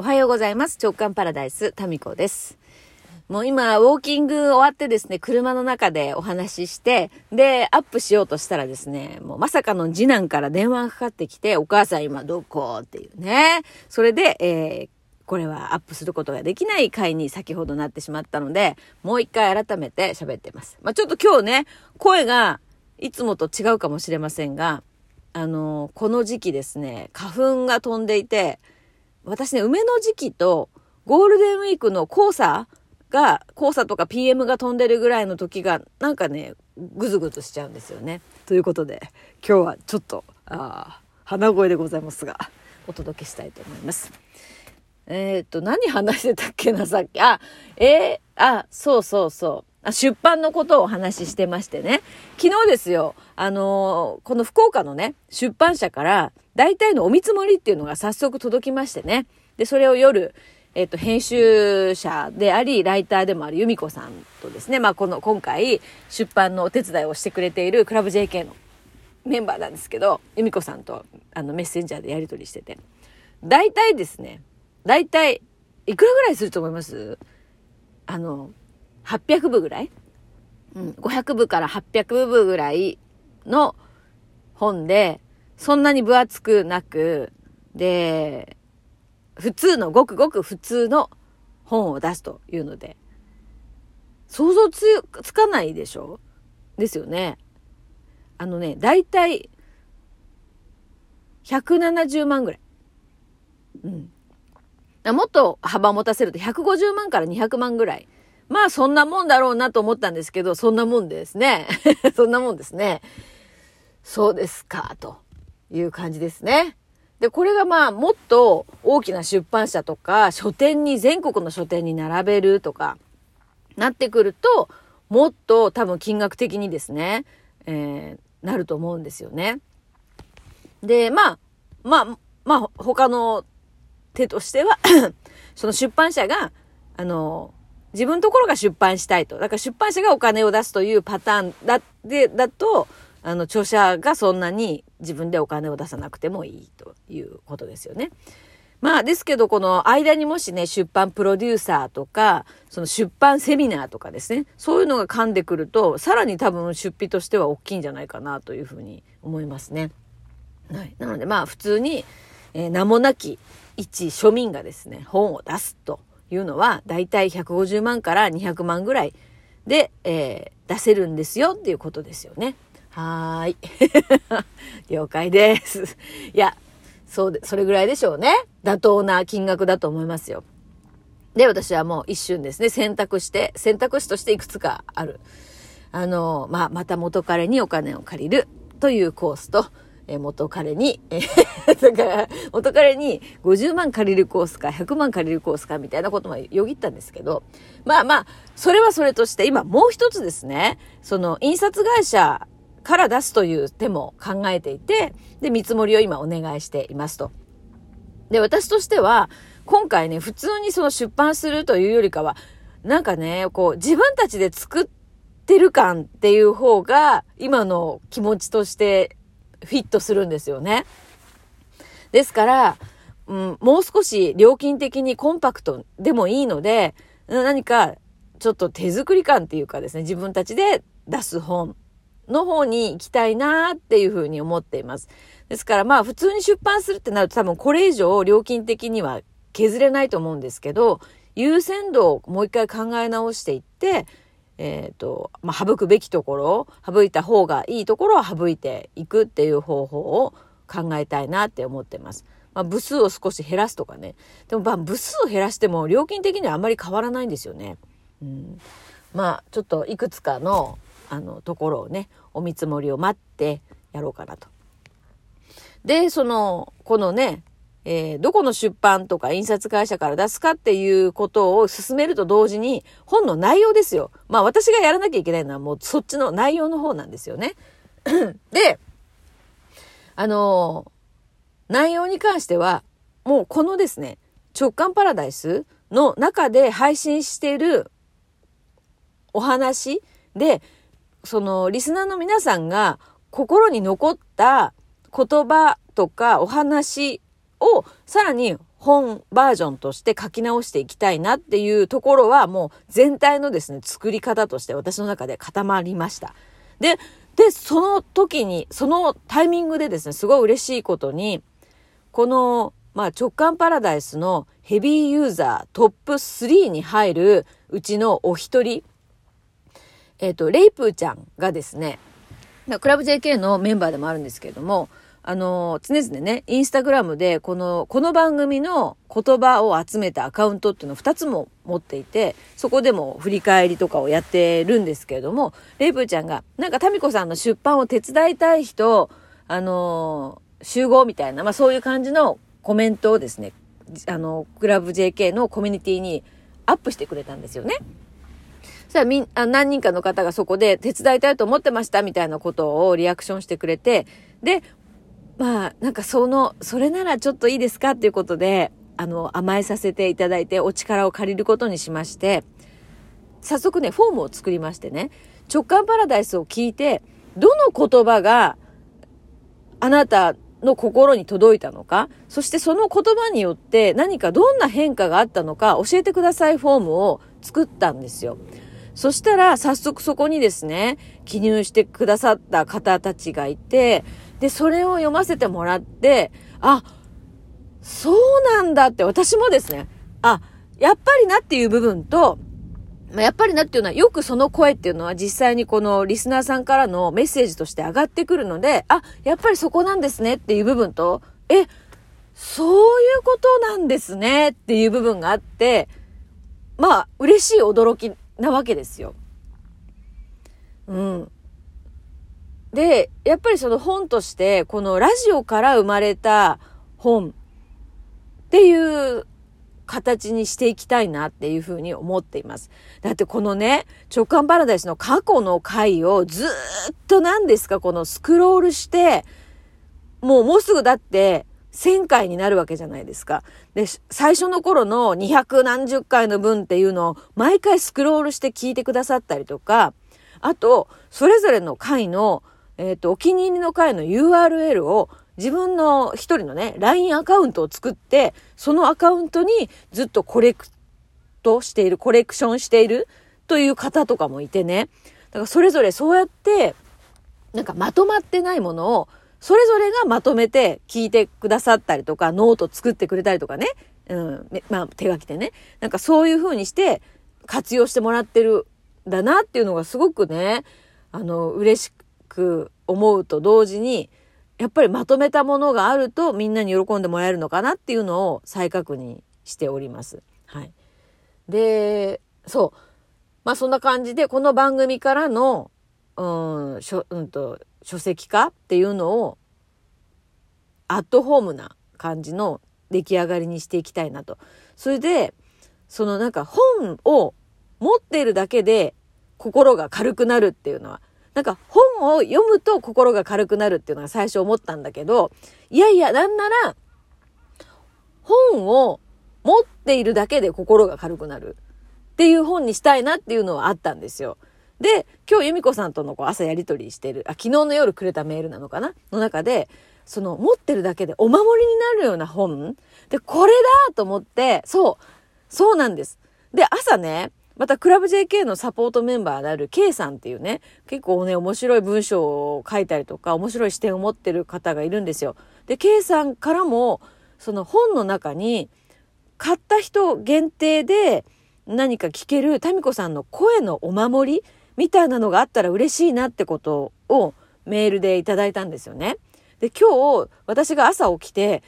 おはようございます。直感パラダイス、タミコです。もう今、ウォーキング終わってですね、車の中でお話しして、で、アップしようとしたらですね、もうまさかの次男から電話がかかってきて、お母さん今どこ？っていうね。それで、えーこれはアップすることができない回に先ほどなってしまったので、もう一回改めて喋ってます。まあ、ちょっと今日ね、声がいつもと違うかもしれませんが、あのこの時期ですね、花粉が飛んでいて、私ね、梅の時期とゴールデンウィークの黄砂が、黄砂とか PM が飛んでるぐらいの時が、なんかね、ぐずぐずしちゃうんですよね。ということで、今日はちょっと、あ鼻声でございますが、お届けしたいと思います。えっ、と、何話してたっけな、さっき。あ、えー、あ、そうそうそう。あ出版のことをお話ししてましてね。昨日ですよ、あのーこの福岡のね、出版社から、大体のお見積もりっていうのが早速届きましてね。で、それを夜、えっ、と、編集者であり、ライターでもある由美子さんとですね、まあ、この、今回、出版のお手伝いをしてくれているクラブ JK のメンバーなんですけど、由美子さんと、あの、メッセンジャーでやり取りしてて。大体ですね、大体、いくらぐらいすると思います？あの、800部ぐらい？うん、500部から800部ぐらいの本で、そんなに分厚くなく、で、普通の、ごくごく普通の本を出すというので、想像つつかないでしょ？ですよね。あのね、だいたい170万ぐらい。うん。もっと幅を持たせると150万から200万ぐらい。まあそんなもんだろうなと思ったんですけど、そんなもんですね。そんなもんですね。そうですか、という感じですね。で、これがまあもっと大きな出版社とか書店に、全国の書店に並べるとかなってくると、もっと多分金額的にですね、えーなると思うんですよね。で、まあ、まあ、まあ他の手としては その出版社が、あの、自分のところが出版したいと。だから出版社がお金を出すというパターンだ、で、だと、あの、著者がそんなに自分でお金を出さなくてもいいということですよね。まあ、ですけど、この間にもしね、出版プロデューサーとか、その出版セミナーとかですね、そういうのが噛んでくると、さらに多分出費としては大きいんじゃないかなというふうに思いますね。はい。なので、まあ、普通に、えー名もなき一庶民がですね、本を出すというのは、だいたい150万から200万ぐらいで、えー出せるんですよっていうことですよね。はーい。了解です。いや、そうで、それぐらいでしょうね。妥当な金額だと思いますよ。で、私はもう一瞬ですね、選択して、選択肢としていくつかある。あの、まあ、また元彼にお金を借りるというコースと、え元彼に、え だから、元彼に50万借りるコースか100万借りるコースかみたいなこともよぎったんですけど、まあまあ、それはそれとして、今もう一つですね、その印刷会社から出すという手も考えていて、で、見積もりを今お願いしていますと。で、私としては、今回ね、普通にその出版するというよりかは、なんかね、こう、自分たちで作ってる感っていう方が、今の気持ちとしてフィットするんですよね。ですから、うん、もう少し料金的にコンパクトでもいいので、何かちょっと手作り感っていうかですね、自分たちで出す本の方に行きたいなっていうふうに思っています。ですからまあ普通に出版するってなると多分これ以上料金的には削れないと思うんですけど、優先度をもう一回考え直していって、えっ、と、まあ、省くべきところ、省いた方がいいところは省いていくっていう方法を考えたいなって思ってます。まあ、部数を少し減らすとかね。でも、まあ、部数を減らしても料金的にはあんまり変わらないんですよね。うん。まあ、ちょっといくつかの、あの、ところをね、お見積もりを待ってやろうかなと。で、その、このね、えーどこの出版とか印刷会社から出すかっていうことを進めると同時に、本の内容ですよ。まあ私がやらなきゃいけないのはもうそっちの内容の方なんですよね。で、あの内容に関しては、もうこのですね、直感パラダイスの中で配信しているお話で、そのリスナーの皆さんが心に残った言葉とかお話をさらに本バージョンとして書き直していきたいなっていうところはもう全体のですね、作り方として私の中で固まりました。で、で、その時に、そのタイミングでですね、すごい嬉しいことに、この、まあ、直感パラダイスのヘビーユーザートップ3に入るうちのお一人、えっ、ー、と、レイプーちゃんがですね、クラブ JK のメンバーでもあるんですけれども、あの、常々ね、インスタグラムで、この、この番組の言葉を集めたアカウントっていうのを2つも持っていて、そこでも振り返りとかをやってるんですけれども、レイプーちゃんが、なんかタミコさんの出版を手伝いたい人、あの、集合みたいな、まあそういう感じのコメントをですね、あの、クラブ JK のコミュニティにアップしてくれたんですよね。そしたら、何人かの方がそこで手伝いたいと思ってましたみたいなことをリアクションしてくれて、で、まあ、なんかその、それならちょっといいですかっていうことで、あの、甘えさせていただいて、お力を借りることにしまして、早速ね、フォームを作りましてね、直感パラダイスを聞いて、どの言葉があなたの心に届いたのか、そしてその言葉によって何かどんな変化があったのか教えてくださいフォームを作ったんですよ。そしたら早速そこにですね、記入してくださった方たちがいて、で、それを読ませてもらって、あ、そうなんだって私もですね、あ、やっぱりなっていう部分と、まやっぱりなっていうのは、よくその声っていうのは実際にこのリスナーさんからのメッセージとして上がってくるので、あ、やっぱりそこなんですねっていう部分と、え、そういうことなんですねっていう部分があって、まあ、嬉しい驚きなわけですよ。うん。で、やっぱりその本として、このラジオから生まれた本っていう形にしていきたいなっていうふうに思っています。だってこのね、直感パラダイスの過去の回をずっと何ですか、このスクロールして、もうもうすぐだって1000回になるわけじゃないですか。で、最初の頃の200何十回の分っていうのを毎回スクロールして聞いてくださったりとか、あと、それぞれの回の、えっ、ー、と、お気に入りの回の URL を自分の一人のね、LINE アカウントを作って、そのアカウントにずっとコレクトしている、コレクションしているという方とかもいてね。だからそれぞれそうやって、なんかまとまってないものを、それぞれがまとめて聞いてくださったりとか、ノート作ってくれたりとかね。うん、まあ手書きでね。なんかそういう風にして活用してもらってるんだなっていうのがすごくね、あの、嬉しく思うと同時に、やっぱりまとめたものがあるとみんなに喜んでもらえるのかなっていうのを再確認しております。はい。で、そう。まあそんな感じで、この番組からの、うん、しょ、うんと、書籍化っていうのを、アットホームな感じの出来上がりにしていきたいなと。それで、そのなんか本を持っているだけで心が軽くなるっていうのはなんか本を読むと心が軽くなるっていうのが最初思ったんだけど、いやいや、なんなら、本を持っているだけで心が軽くなるっていう本にしたいなっていうのはあったんですよ。で、今日由美子さんとのこう朝やりとりしてる、あ、昨日の夜くれたメールなのかな？の中で、その持ってるだけでお守りになるような本で、これだと思って、そう、そうなんです。で、朝ね、また、クラブ JK のサポートメンバーである K さんっていうね、結構ね、面白い文章を書いたりとか、面白い視点を持ってる方がいるんですよ。で、K さんからも、その本の中に、買った人限定で何か聞けるタミコさんの声のお守りみたいなのがあったら嬉しいなってことをメールでいただいたんですよね。で、今日私が朝起きて、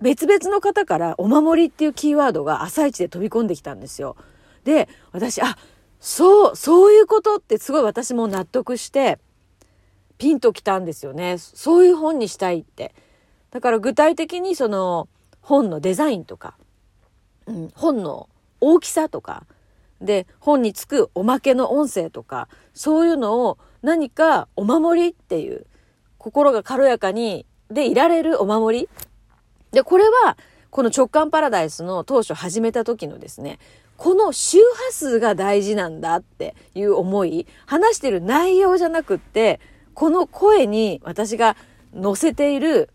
別々の方からお守りっていうキーワードが朝一で飛び込んできたんですよ。で、私、あ、そう、そういうことってすごい私も納得して、ピンときたんですよね。そういう本にしたいって。だから具体的にその本のデザインとか、うん、本の大きさとか、で、本につくおまけの音声とか、そういうのを何かお守りっていう、心が軽やかに、でいられるお守り。で、これは、この直感パラダイスの当初始めた時のですね、この周波数が大事なんだっていう思い、話してる内容じゃなくって、この声に私が乗せている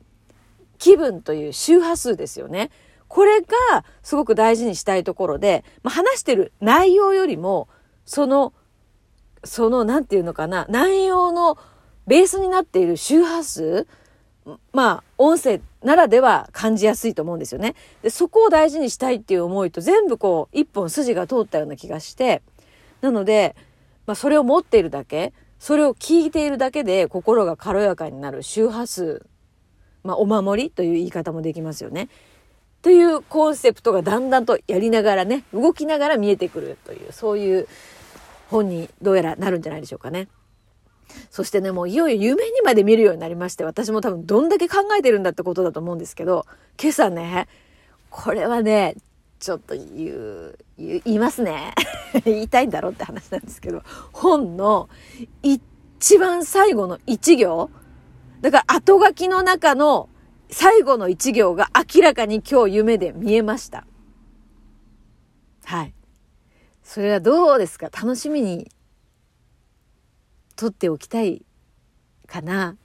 気分という周波数ですよね。これがすごく大事にしたいところで、まあ、話してる内容よりも、その、その、なんていうのかな、内容のベースになっている周波数、まあ、音声ならでは感じやすいと思うんですよね。で、そこを大事にしたいっていう思いと全部こう、一本筋が通ったような気がして、なので、まあ、それを持っているだけ、それを聞いているだけで心が軽やかになる周波数、まあ、お守りという言い方もできますよね。というコンセプトがだんだんとやりながらね、動きながら見えてくるという、そういう本にどうやらなるんじゃないでしょうかね。そしてね、もういよいよ夢にまで見るようになりまして、私も多分どんだけ考えてるんだってことだと思うんですけど、今朝ね、これはね、ちょっと言う、言いますね。言いたいんだろうって話なんですけど、本の一番最後の一行、だから後書きの中の最後の一行が明らかに今日夢で見えました。はい。それはどうですか？楽しみに取っておきたいかな？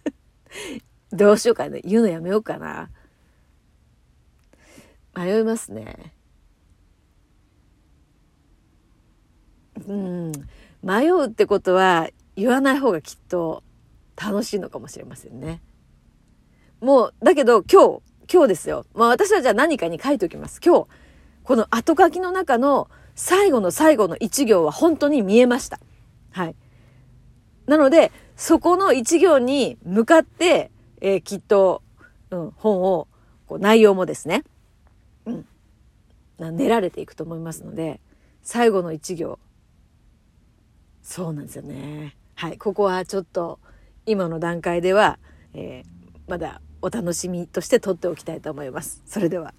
どうしようかね。言うのやめようかな？迷いますね。うん。迷うってことは言わない方がきっと楽しいのかもしれませんね。もう、だけど今日、今日ですよ。まあ私はじゃあ何かに書いておきます。今日、この後書きの中の最後の最後の一行は本当に見えました。はい。なので、そこの一行に向かって、えー、きっと、うん、本を、こう内容もですね、うん、練られていくと思いますので、最後の一行、そうなんですよね。はい、ここはちょっと、今の段階では、えー、まだお楽しみとして取っておきたいと思います。それでは。